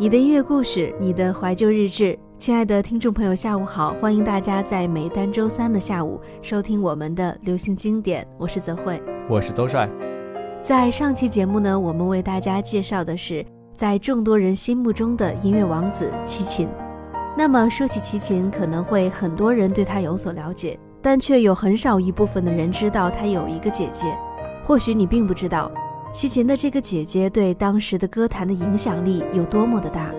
你的音乐故事，你的怀旧日志，亲爱的听众朋友，下午好！欢迎大家在每单周三的下午收听我们的流行经典。我是泽慧，我是邹帅。在上期节目呢，我们为大家介绍的是在众多人心目中的音乐王子齐秦。那么说起齐秦，可能会很多人对他有所了解，但却有很少一部分的人知道他有一个姐姐。或许你并不知道。齐秦的这个姐姐对当时的歌坛的影响力有多么的大，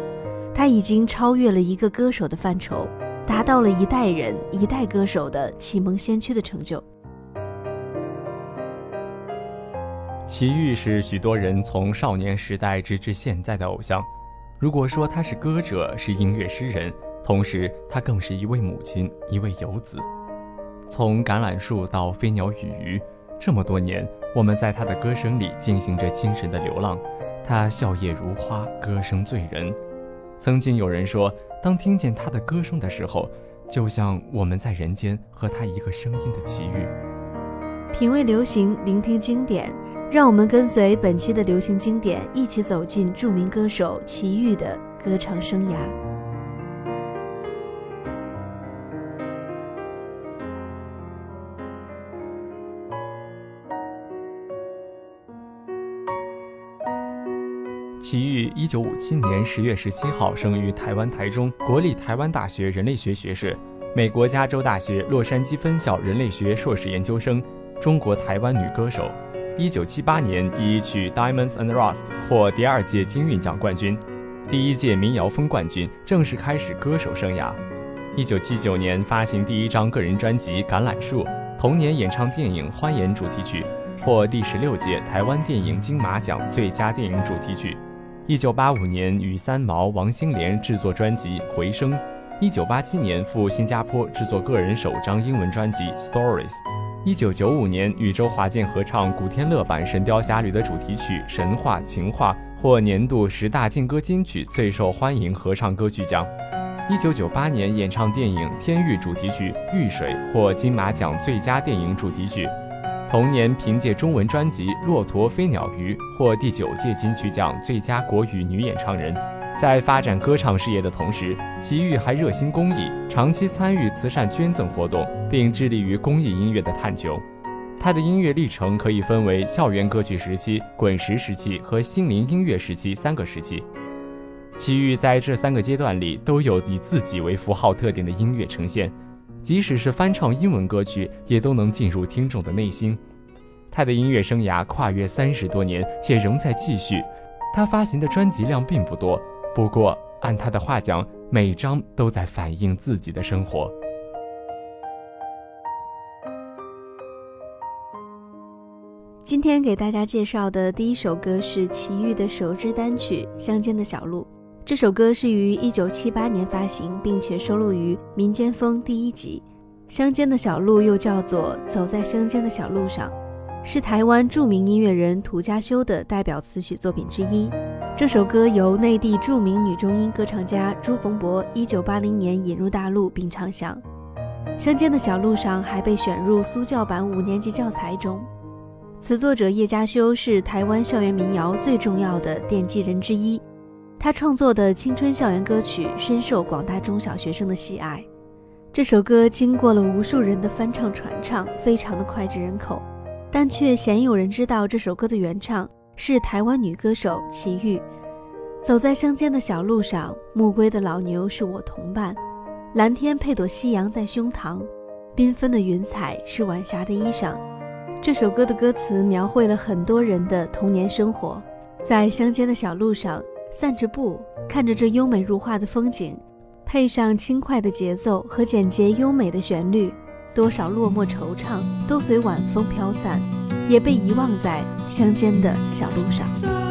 她已经超越了一个歌手的范畴，达到了一代人一代歌手的启蒙先驱的成就。齐豫是许多人从少年时代直至现在的偶像。如果说他是歌者，是音乐诗人，同时他更是一位母亲，一位游子。从橄榄树到飞鸟与鱼。这么多年，我们在他的歌声里进行着精神的流浪。他笑靥如花，歌声醉人。曾经有人说，当听见他的歌声的时候，就像我们在人间和他一个声音的奇遇。品味流行，聆听经典，让我们跟随本期的流行经典，一起走进著名歌手齐豫的歌唱生涯。齐豫，一九五七年十月十七号生于台湾台中国立台湾大学人类学学士，美国加州大学洛杉矶分校人类学硕士研究生，中国台湾女歌手。一九七八年以曲《Diamonds and Rust》获第二届金韵奖冠军，第一届民谣风冠军，正式开始歌手生涯。一九七九年发行第一张个人专辑《橄榄树》，同年演唱电影《欢颜》主题曲，获第十六届台湾电影金马奖最佳电影主题曲。一九八五年与三毛、王心莲制作专辑《回声》，一九八七年赴新加坡制作个人首张英文专辑《Stories》，一九九五年与周华健合唱古天乐版《神雕侠侣》的主题曲《神话情话》，获年度十大劲歌金曲最受欢迎合唱歌曲奖。一九九八年演唱电影《天域》主题曲《遇水》，获金马奖最佳电影主题曲。同年，凭借中文专辑《骆驼飞鸟鱼》获第九届金曲奖最佳国语女演唱人。在发展歌唱事业的同时，齐豫还热心公益，长期参与慈善捐赠活动，并致力于公益音乐的探求。他的音乐历程可以分为校园歌曲时期、滚石时期和心灵音乐时期三个时期。齐豫在这三个阶段里都有以自己为符号特点的音乐呈现。即使是翻唱英文歌曲，也都能进入听众的内心。他的音乐生涯跨越三十多年，且仍在继续。他发行的专辑量并不多，不过按他的话讲，每张都在反映自己的生活。今天给大家介绍的第一首歌是齐豫的首支单曲《乡间的小路》。这首歌是于一九七八年发行，并且收录于《民间风》第一集。乡间的小路又叫做《走在乡间的小路上》，是台湾著名音乐人涂家修的代表词曲作品之一。这首歌由内地著名女中音歌唱家朱逢博一九八零年引入大陆并唱响。《乡间的小路上》还被选入苏教版五年级教材中。词作者叶家修是台湾校园民谣最重要的奠基人之一。他创作的青春校园歌曲深受广大中小学生的喜爱。这首歌经过了无数人的翻唱传唱，非常的脍炙人口，但却鲜有人知道这首歌的原唱是台湾女歌手齐豫。走在乡间的小路上，暮归的老牛是我同伴，蓝天配朵夕阳在胸膛，缤纷的云彩是晚霞的衣裳。这首歌的歌词描绘了很多人的童年生活，在乡间的小路上。散着步，看着这优美如画的风景，配上轻快的节奏和简洁优美的旋律，多少落寞惆怅都随晚风飘散，也被遗忘在乡间的小路上。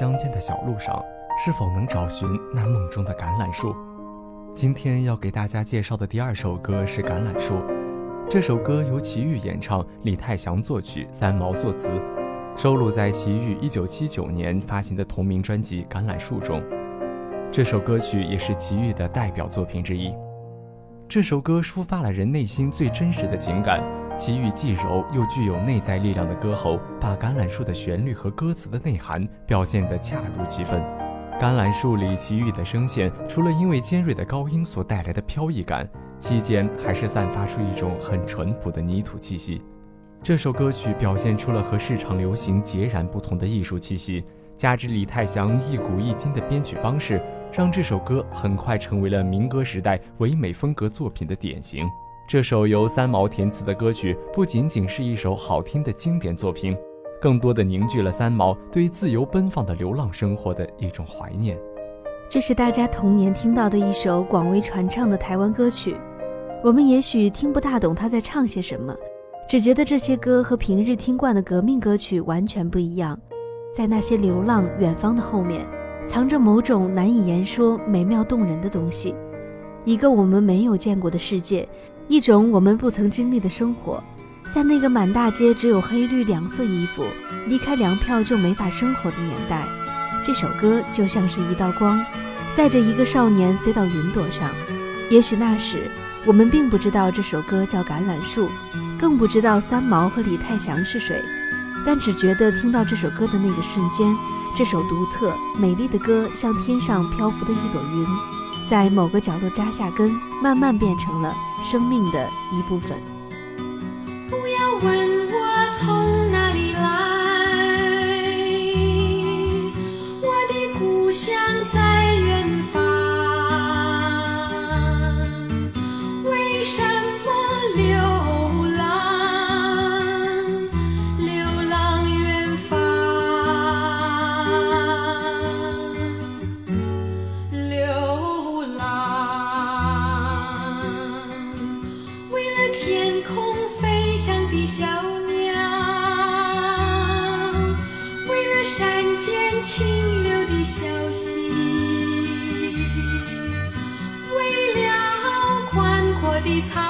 乡间的小路上，是否能找寻那梦中的橄榄树？今天要给大家介绍的第二首歌是《橄榄树》。这首歌由齐豫演唱，李泰祥作曲，三毛作词，收录在齐豫1979年发行的同名专辑《橄榄树》中。这首歌曲也是齐豫的代表作品之一。这首歌抒发了人内心最真实的情感，齐豫既柔又具有内在力量的歌喉，把橄榄树的旋律和歌词的内涵表现得恰如其分。橄榄树里齐豫的声线，除了因为尖锐的高音所带来的飘逸感，期间还是散发出一种很淳朴的泥土气息。这首歌曲表现出了和市场流行截然不同的艺术气息，加之李泰祥一古一今的编曲方式。让这首歌很快成为了民歌时代唯美风格作品的典型。这首由三毛填词的歌曲，不仅仅是一首好听的经典作品，更多的凝聚了三毛对自由奔放的流浪生活的一种怀念。这是大家童年听到的一首广为传唱的台湾歌曲。我们也许听不大懂他在唱些什么，只觉得这些歌和平日听惯的革命歌曲完全不一样。在那些流浪远方的后面。藏着某种难以言说、美妙动人的东西，一个我们没有见过的世界，一种我们不曾经历的生活。在那个满大街只有黑绿两色衣服、离开粮票就没法生活的年代，这首歌就像是一道光，载着一个少年飞到云朵上。也许那时我们并不知道这首歌叫《橄榄树》，更不知道三毛和李泰祥是谁，但只觉得听到这首歌的那个瞬间。这首独特美丽的歌，像天上漂浮的一朵云，在某个角落扎下根，慢慢变成了生命的一部分。一场。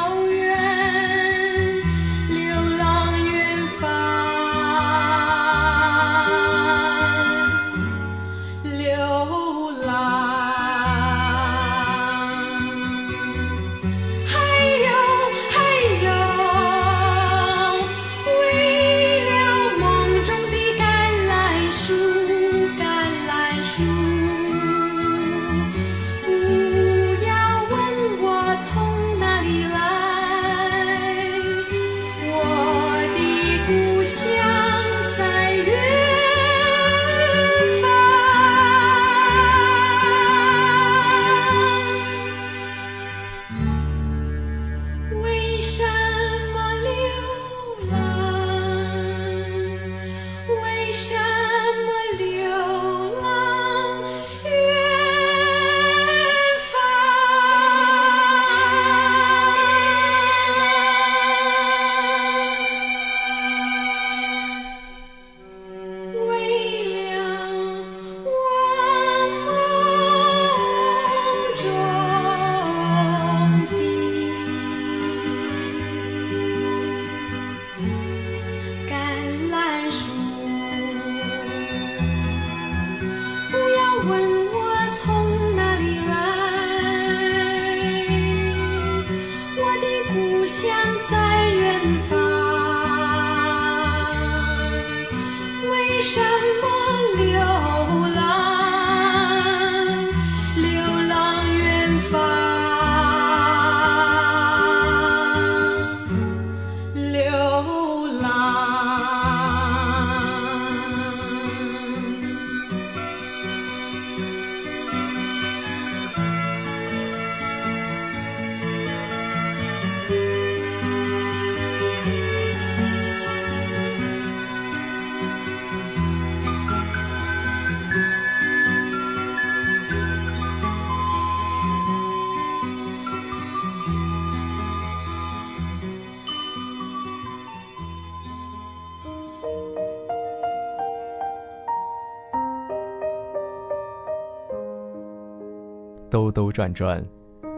兜兜转转，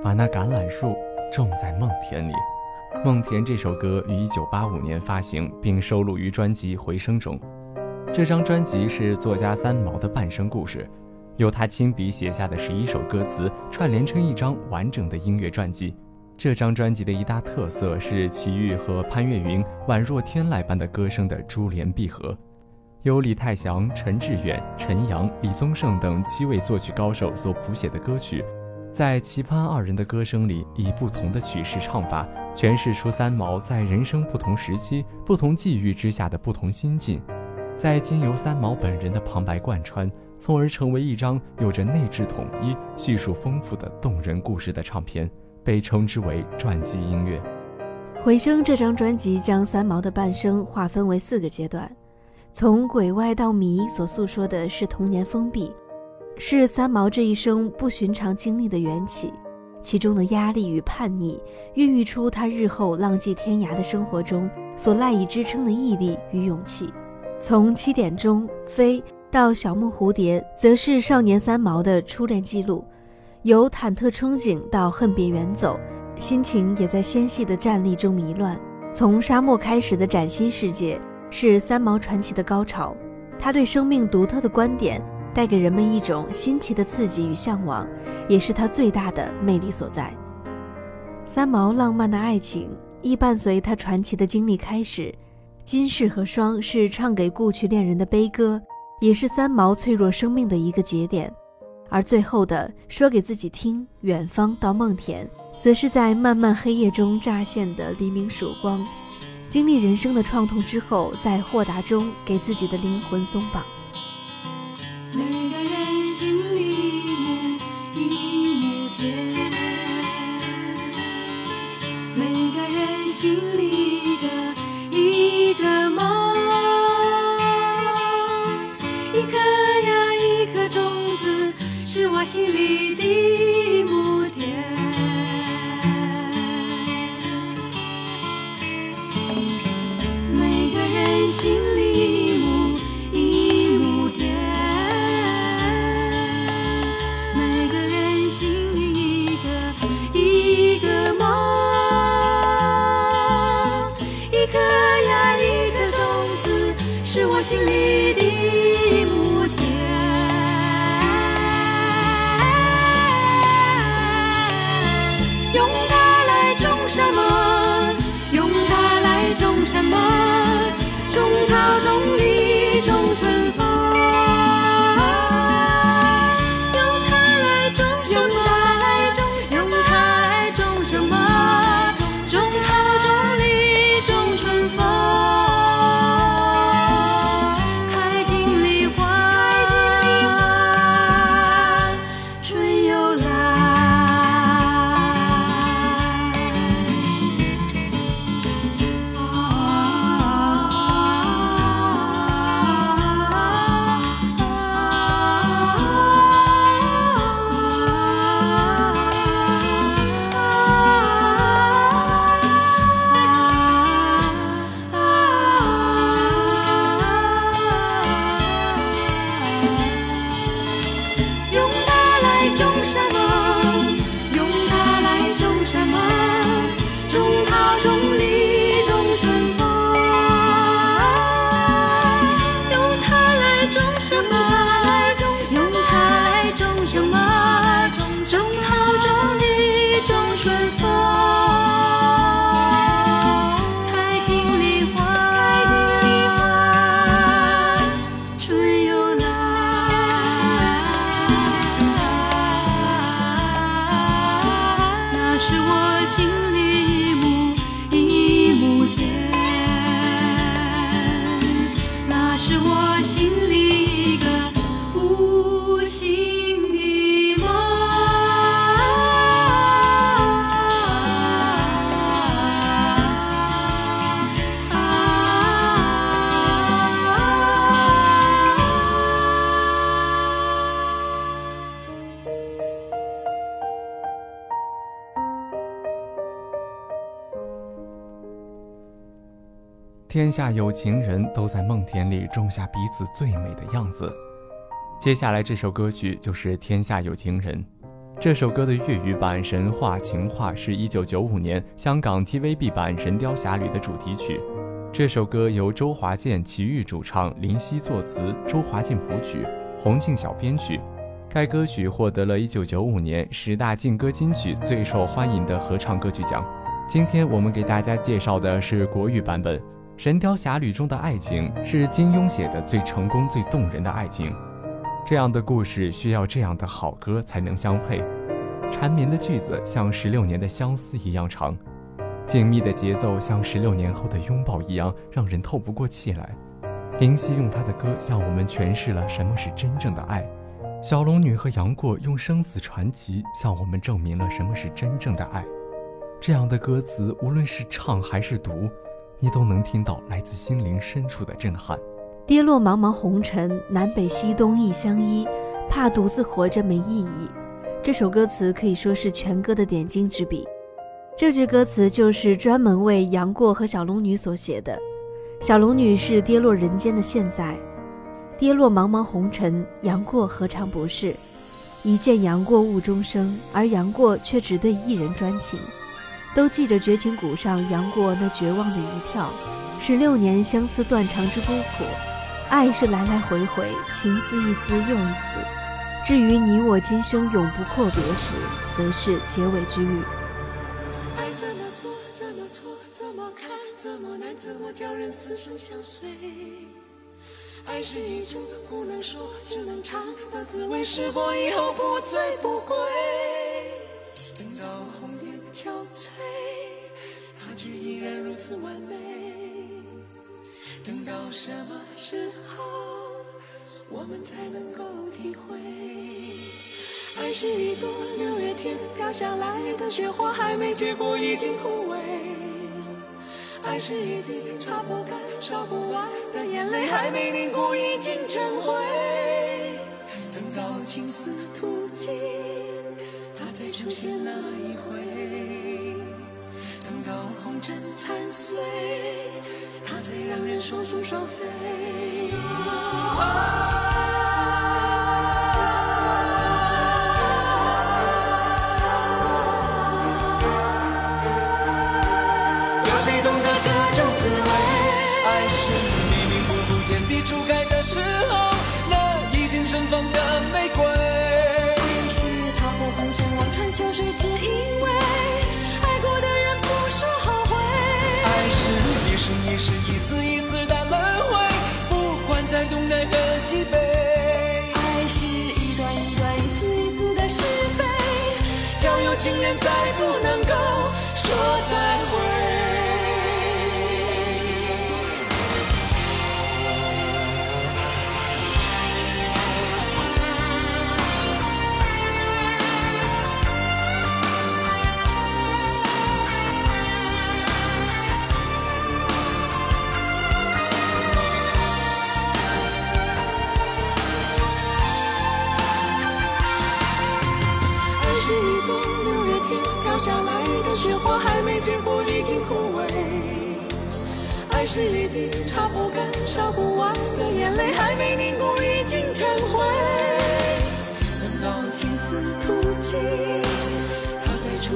把那橄榄树种在梦田里。《梦田》这首歌于1985年发行，并收录于专辑《回声》中。这张专辑是作家三毛的半生故事，由他亲笔写下的十一首歌词串联成一张完整的音乐传记。这张专辑的一大特色是齐豫和潘越云宛若天籁般的歌声的珠联璧合，由李泰祥、陈志远、陈阳、李宗盛等七位作曲高手所谱写的歌曲。在齐潘二人的歌声里，以不同的曲式唱法，诠释出三毛在人生不同时期、不同际遇之下的不同心境，在经由三毛本人的旁白贯穿，从而成为一张有着内置统一、叙述丰富的动人故事的唱片，被称之为传记音乐。《回声》这张专辑将三毛的半生划分为四个阶段，从鬼外到迷所诉说的是童年封闭。是三毛这一生不寻常经历的缘起，其中的压力与叛逆，孕育出他日后浪迹天涯的生活中所赖以支撑的毅力与勇气。从七点钟飞到小梦蝴蝶，则是少年三毛的初恋记录。由忐忑憧憬到恨别远走，心情也在纤细的站立中迷乱。从沙漠开始的崭新世界，是三毛传奇的高潮。他对生命独特的观点。带给人们一种新奇的刺激与向往，也是他最大的魅力所在。三毛浪漫的爱情亦伴随他传奇的经历开始。金世和霜是唱给故去恋人的悲歌，也是三毛脆弱生命的一个节点。而最后的说给自己听，远方到梦田，则是在漫漫黑夜中乍现的黎明曙光。经历人生的创痛之后，在豁达中给自己的灵魂松绑。每个人心里一亩一亩田，每个人心里一个一个梦，一颗呀一颗种子，是我心里的天下有情人都在梦田里种下彼此最美的样子。接下来这首歌曲就是《天下有情人》，这首歌的粤语版《神话情话》是一九九五年香港 TVB 版《神雕侠侣》的主题曲。这首歌由周华健、齐豫主唱，林夕作词，周华健谱曲，洪敬晓编曲。该歌曲获得了一九九五年十大劲歌金曲最受欢迎的合唱歌曲奖。今天我们给大家介绍的是国语版本，《神雕侠侣》中的爱情是金庸写的最成功、最动人的爱情。这样的故事需要这样的好歌才能相配，缠绵的句子像十六年的相思一样长，紧密的节奏像十六年后的拥抱一样让人透不过气来。林夕用他的歌向我们诠释了什么是真正的爱。小龙女和杨过用生死传奇向我们证明了什么是真正的爱。这样的歌词，无论是唱还是读，你都能听到来自心灵深处的震撼。跌落茫茫红尘，南北西东亦相依，怕独自活着没意义。这首歌词可以说是全歌的点睛之笔。这句歌词就是专门为杨过和小龙女所写的。小龙女是跌落人间的现在。跌落茫茫红尘，杨过何尝不是？一见杨过误终生，而杨过却只对一人专情。都记着绝情谷上杨过那绝望的一跳，十六年相思断肠之孤苦。爱是来来回回，情丝一丝又一丝。至于你我今生永不阔别时，则是结尾之语。爱怎么做，怎么错，怎么看，怎么难，怎么叫人死生相随？爱是一种不能说，只能尝的滋味，试过以后不醉不归。憔悴，它却依然如此完美。等到什么时候，我们才能够体会？爱是一朵六月天飘下来的雪花，还没结果已经枯萎。爱是一滴擦不干、烧不完的眼泪，还没凝固已经成灰。等到青丝吐尽，再出现那一回；等到红尘残碎，它才让人双宿双飞。情人再不能够说再会。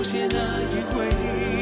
写那一回。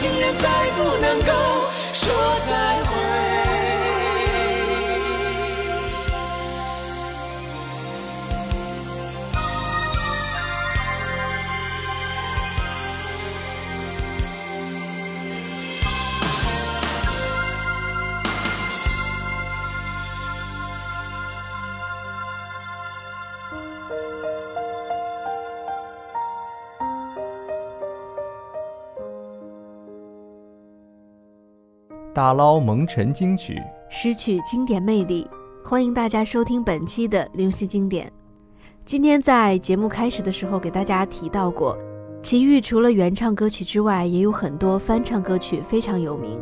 情人再不能够说再打捞蒙尘金曲，失去经典魅力。欢迎大家收听本期的流行经典。今天在节目开始的时候给大家提到过，齐豫除了原唱歌曲之外，也有很多翻唱歌曲非常有名。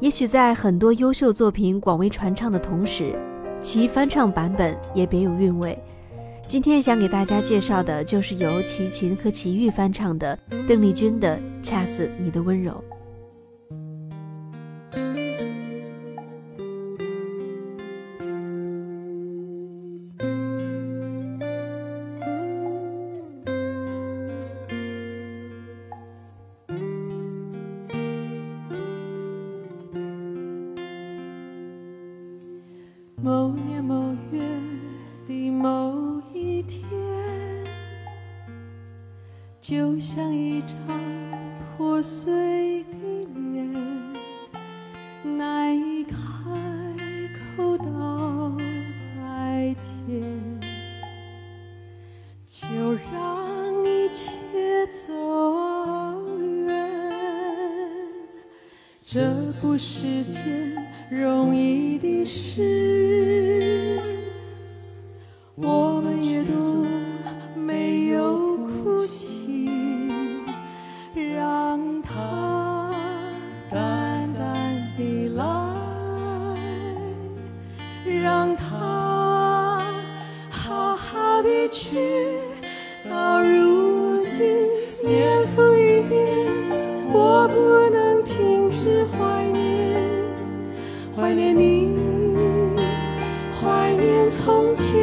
也许在很多优秀作品广为传唱的同时，其翻唱版本也别有韵味。今天想给大家介绍的就是由齐秦和齐豫翻唱的邓丽君的《恰似你的温柔》。某年某月的某一天，就像一张破碎的脸，难以开口道再见，就让一切走远。这不是件容易的事，停止怀念，怀念你，怀念从前。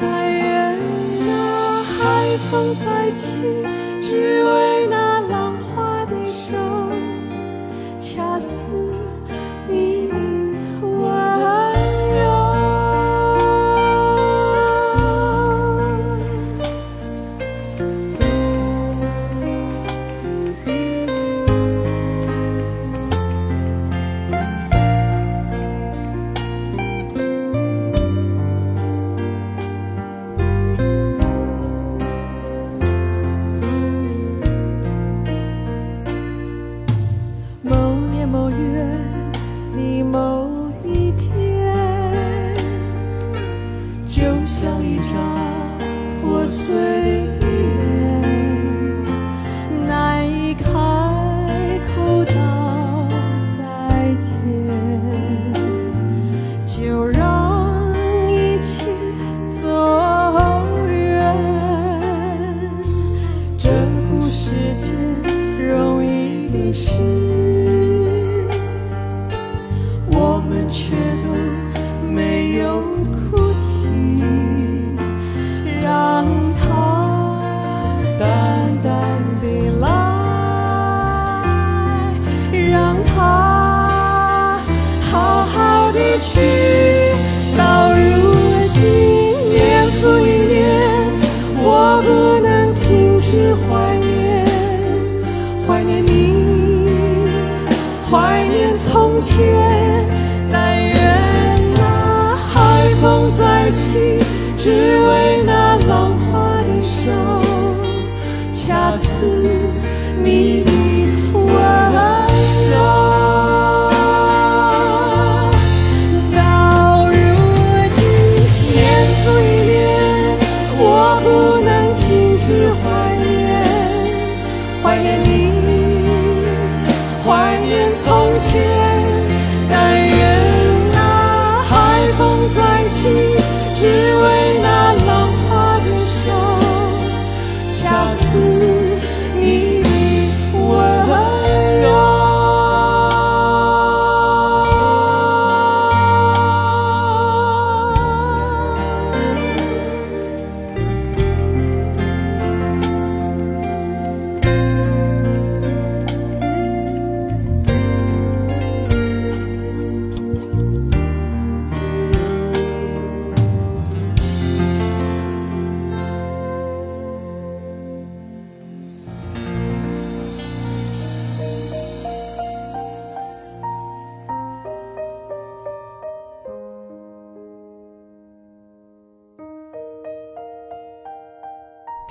但愿那海风再起，只为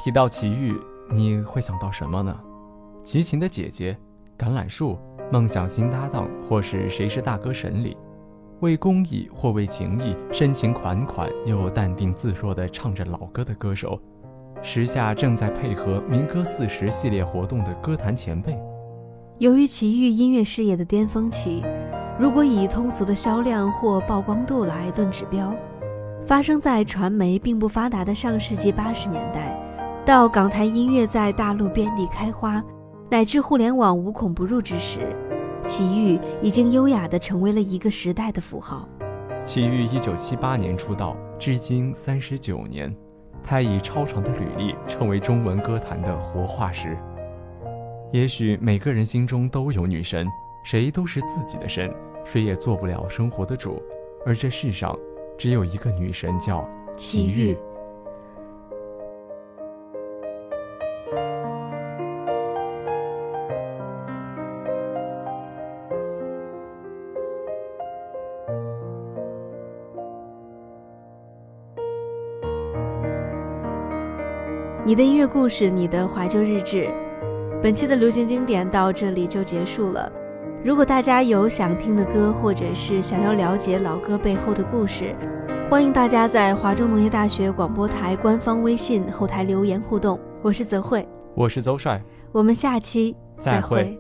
提到齐豫，你会想到什么呢？齐秦的姐姐，橄榄树，梦想新搭档，或是谁是大哥神里，为公益或为情谊，深情款款又淡定自若地唱着老歌的歌手，时下正在配合民歌四十系列活动的歌坛前辈。由于齐豫音乐事业的巅峰期，如果以通俗的销量或曝光度来论指标，发生在传媒并不发达的上世纪八十年代，到港台音乐在大陆遍地开花，乃至互联网无孔不入之时，齐豫已经优雅地成为了一个时代的符号。齐豫一九七八年出道，至今三十九年，他以超长的履历成为中文歌坛的活化石。也许每个人心中都有女神，谁都是自己的神，谁也做不了生活的主。而这世上，只有一个女神，叫齐豫。你的音乐故事，你的怀旧日志。本期的流行经典到这里就结束了。如果大家有想听的歌，或者是想要了解老歌背后的故事，欢迎大家在华中农业大学广播台官方微信后台留言互动。我是泽慧，我是邹帅，我们下期再会。